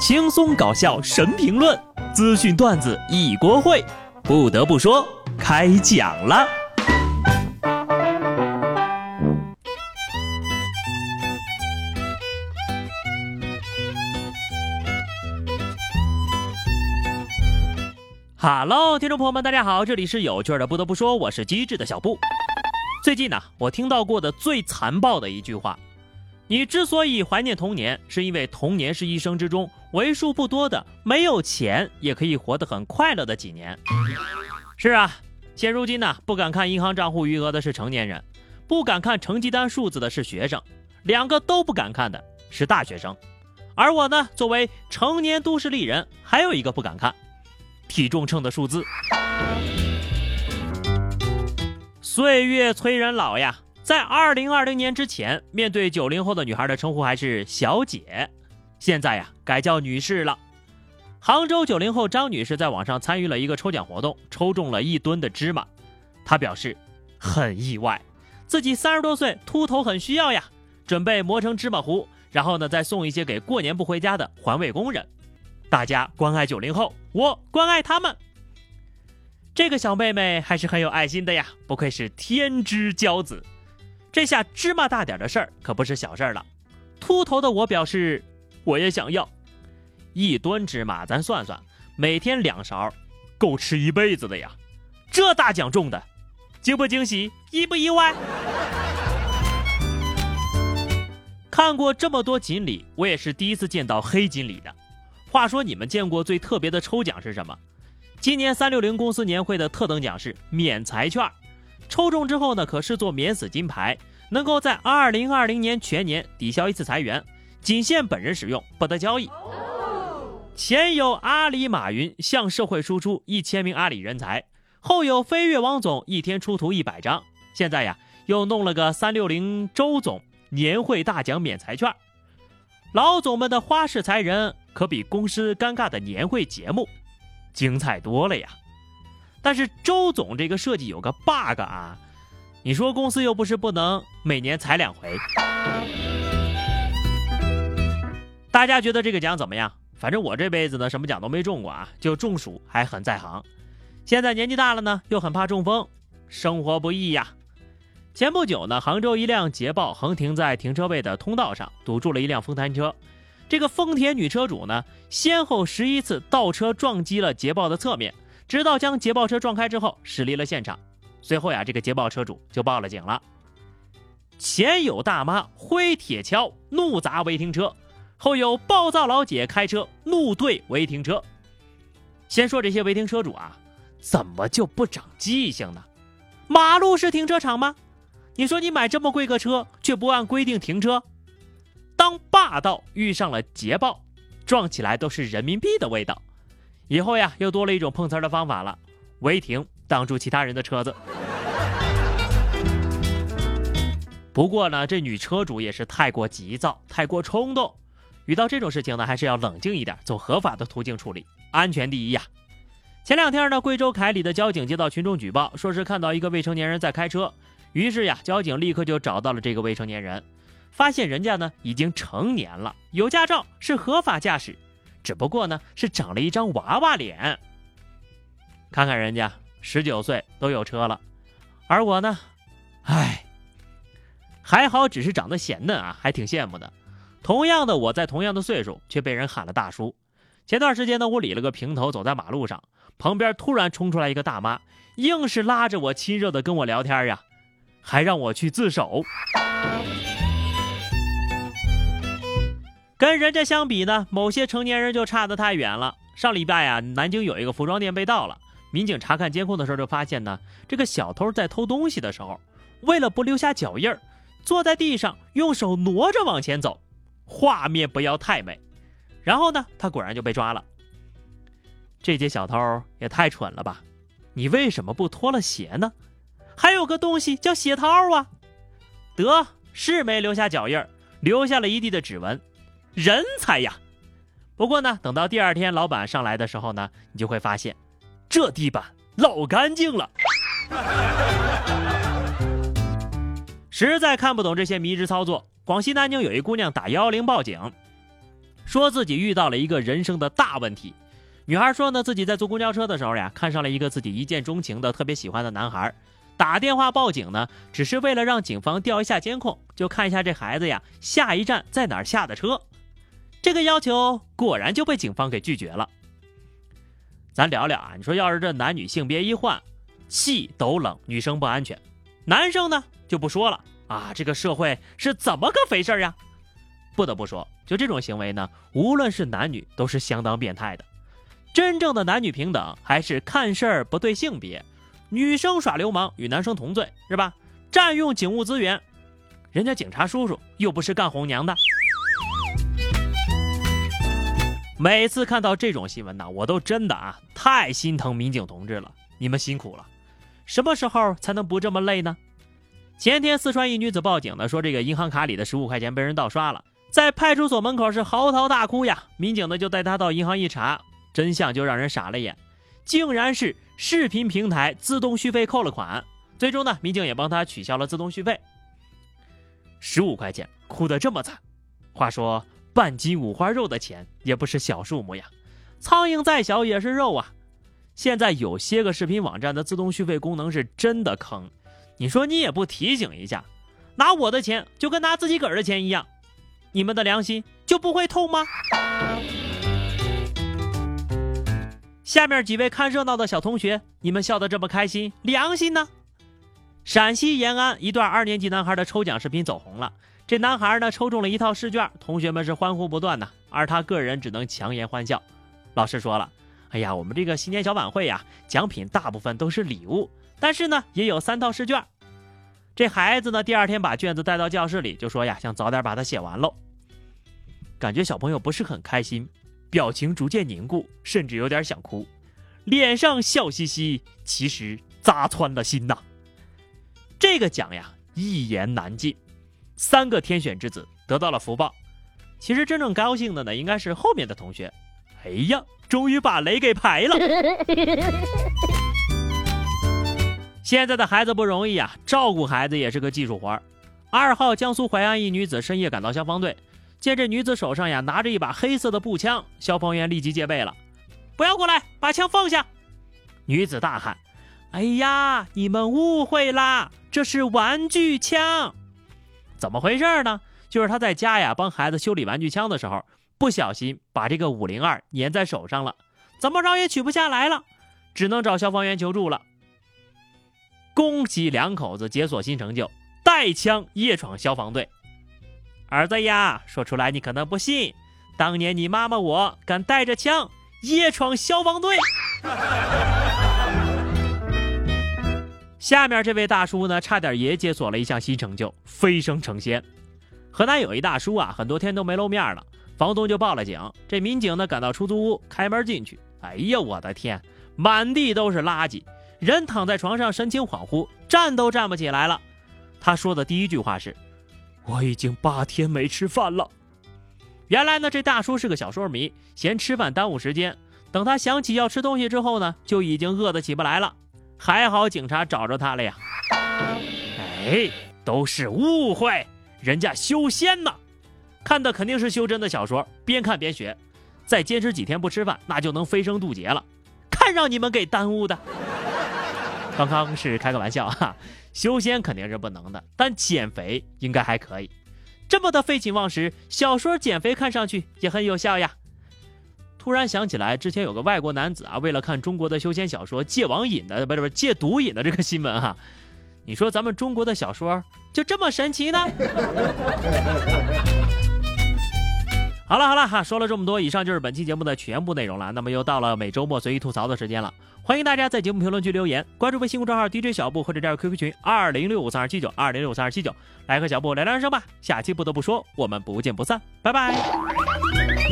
轻松搞笑神评论，资讯段子一锅烩。不得不说，开讲了。Hello，听众朋友们，大家好，这里是有趣的。不得不说，我是机智的小布。最近呢，我听到过的最残暴的一句话。你之所以怀念童年，是因为童年是一生之中为数不多的没有钱也可以活得很快乐的几年。是啊，现如今呢，不敢看银行账户余额的是成年人，不敢看成绩单数字的是学生，两个都不敢看的是大学生。而我呢，作为成年都市丽人，还有一个不敢看，体重秤的数字。岁月催人老呀。在二零二零年之前，面对九零后的女孩的称呼还是小姐，现在呀改叫女士了。杭州九零后张女士在网上参与了一个抽奖活动，抽中了一吨的芝麻。她表示很意外，自己三十多岁秃头很需要呀，准备磨成芝麻糊，然后呢再送一些给过年不回家的环卫工人。大家关爱九零后，我关爱他们。这个小妹妹还是很有爱心的呀，不愧是天之骄子。这下芝麻大点的事儿可不是小事儿了。秃头的我表示，我也想要一吨芝麻。咱算算，每天两勺，够吃一辈子的呀。这大奖中的，惊不惊喜，意不意外？看过这么多锦鲤，我也是第一次见到黑锦鲤的。话说，你们见过最特别的抽奖是什么？今年三六零公司年会的特等奖是免财券。抽中之后呢，可视作免死金牌，能够在二零二零年全年抵消一次裁员，仅限本人使用，不得交易。前有阿里马云向社会输出一千名阿里人才，后有飞跃王总一天出图一百张，现在呀又弄了个三六零周总年会大奖免财券。老总们的花式裁人，可比公司尴尬的年会节目精彩多了呀。但是周总这个设计有个 bug 啊，你说公司又不是不能每年裁两回。大家觉得这个奖怎么样？反正我这辈子呢什么奖都没中过啊，就中暑还很在行。现在年纪大了呢，又很怕中风，生活不易呀。前不久呢，杭州一辆捷豹横停在停车位的通道上，堵住了一辆丰田车。这个丰田女车主呢，先后十一次倒车撞击了捷豹的侧面。直到将捷豹车撞开之后，驶离了现场。随后呀，这个捷豹车主就报了警了。前有大妈挥铁锹怒砸违停车，后有暴躁老姐开车怒怼违停车。先说这些违停车主啊，怎么就不长记性呢？马路是停车场吗？你说你买这么贵个车，却不按规定停车。当霸道遇上了捷豹，撞起来都是人民币的味道。以后呀，又多了一种碰瓷儿的方法了，违停挡住其他人的车子。不过呢，这女车主也是太过急躁，太过冲动。遇到这种事情呢，还是要冷静一点，走合法的途径处理，安全第一呀。前两天呢，贵州凯里的交警接到群众举报，说是看到一个未成年人在开车，于是呀，交警立刻就找到了这个未成年人，发现人家呢已经成年了，有驾照，是合法驾驶。只不过呢，是长了一张娃娃脸。看看人家十九岁都有车了，而我呢，唉，还好只是长得显嫩啊，还挺羡慕的。同样的，我在同样的岁数，却被人喊了大叔。前段时间呢，我理了个平头，走在马路上，旁边突然冲出来一个大妈，硬是拉着我亲热的跟我聊天呀，还让我去自首。跟人家相比呢，某些成年人就差得太远了。上礼拜啊，南京有一个服装店被盗了，民警查看监控的时候就发现呢，这个小偷在偷东西的时候，为了不留下脚印儿，坐在地上用手挪着往前走，画面不要太美。然后呢，他果然就被抓了。这些小偷也太蠢了吧？你为什么不脱了鞋呢？还有个东西叫鞋套啊！得是没留下脚印儿，留下了一地的指纹。人才呀！不过呢，等到第二天老板上来的时候呢，你就会发现，这地板老干净了。实在看不懂这些迷之操作。广西南宁有一姑娘打幺幺零报警，说自己遇到了一个人生的大问题。女孩说呢，自己在坐公交车的时候呀，看上了一个自己一见钟情的、特别喜欢的男孩，打电话报警呢，只是为了让警方调一下监控，就看一下这孩子呀下一站在哪儿下的车。这个要求果然就被警方给拒绝了。咱聊聊啊，你说要是这男女性别一换，气都冷，女生不安全，男生呢就不说了啊，这个社会是怎么个回事呀？不得不说，就这种行为呢，无论是男女都是相当变态的。真正的男女平等还是看事儿不对性别，女生耍流氓与男生同罪是吧？占用警务资源，人家警察叔叔又不是干红娘的。每次看到这种新闻呢，我都真的啊太心疼民警同志了，你们辛苦了。什么时候才能不这么累呢？前天四川一女子报警呢，说这个银行卡里的十五块钱被人盗刷了，在派出所门口是嚎啕大哭呀。民警呢就带她到银行一查，真相就让人傻了眼，竟然是视频平台自动续费扣了款。最终呢，民警也帮她取消了自动续费。十五块钱，哭得这么惨。话说。半斤五花肉的钱也不是小数目呀，苍蝇再小也是肉啊。现在有些个视频网站的自动续费功能是真的坑，你说你也不提醒一下，拿我的钱就跟拿自己个儿的钱一样，你们的良心就不会痛吗？下面几位看热闹的小同学，你们笑得这么开心，良心呢？陕西延安一段二年级男孩的抽奖视频走红了。这男孩呢抽中了一套试卷，同学们是欢呼不断呐，而他个人只能强颜欢笑。老师说了：“哎呀，我们这个新年小晚会呀，奖品大部分都是礼物，但是呢，也有三套试卷。”这孩子呢，第二天把卷子带到教室里，就说呀，想早点把它写完喽。感觉小朋友不是很开心，表情逐渐凝固，甚至有点想哭，脸上笑嘻嘻，其实扎穿了心呐。这个奖呀，一言难尽。三个天选之子得到了福报，其实真正高兴的呢，应该是后面的同学。哎呀，终于把雷给排了！现在的孩子不容易啊，照顾孩子也是个技术活儿。二号江苏淮安一女子深夜赶到消防队，见这女子手上呀拿着一把黑色的步枪，消防员立即戒备了：“不要过来，把枪放下！”女子大喊：“哎呀，你们误会啦，这是玩具枪！”怎么回事呢？就是他在家呀帮孩子修理玩具枪的时候，不小心把这个五零二粘在手上了，怎么着也取不下来了，只能找消防员求助了。恭喜两口子解锁新成就，带枪夜闯消防队。儿子呀，说出来你可能不信，当年你妈妈我敢带着枪夜闯消防队。下面这位大叔呢，差点也解锁了一项新成就，飞升成仙。河南有一大叔啊，很多天都没露面了，房东就报了警。这民警呢，赶到出租屋，开门进去，哎呀，我的天，满地都是垃圾，人躺在床上，神情恍惚，站都站不起来了。他说的第一句话是：“我已经八天没吃饭了。”原来呢，这大叔是个小说迷，嫌吃饭耽误时间，等他想起要吃东西之后呢，就已经饿得起不来了。还好警察找着他了呀！哎，都是误会，人家修仙呢，看的肯定是修真的小说，边看边学，再坚持几天不吃饭，那就能飞升渡劫了。看让你们给耽误的！刚刚是开个玩笑哈，修仙肯定是不能的，但减肥应该还可以。这么的废寝忘食，小说减肥看上去也很有效呀。突然想起来，之前有个外国男子啊，为了看中国的修仙小说戒网瘾的，不是不是戒毒瘾的这个新闻哈。你说咱们中国的小说就这么神奇呢？好了好了哈，说了这么多，以上就是本期节目的全部内容了。那么又到了每周末随意吐槽的时间了，欢迎大家在节目评论区留言，关注微信公众号 DJ 小布或者加入 QQ 群二零六五三二七九二零六五三二七九，来和小布聊聊人生吧。下期不得不说，我们不见不散，拜拜。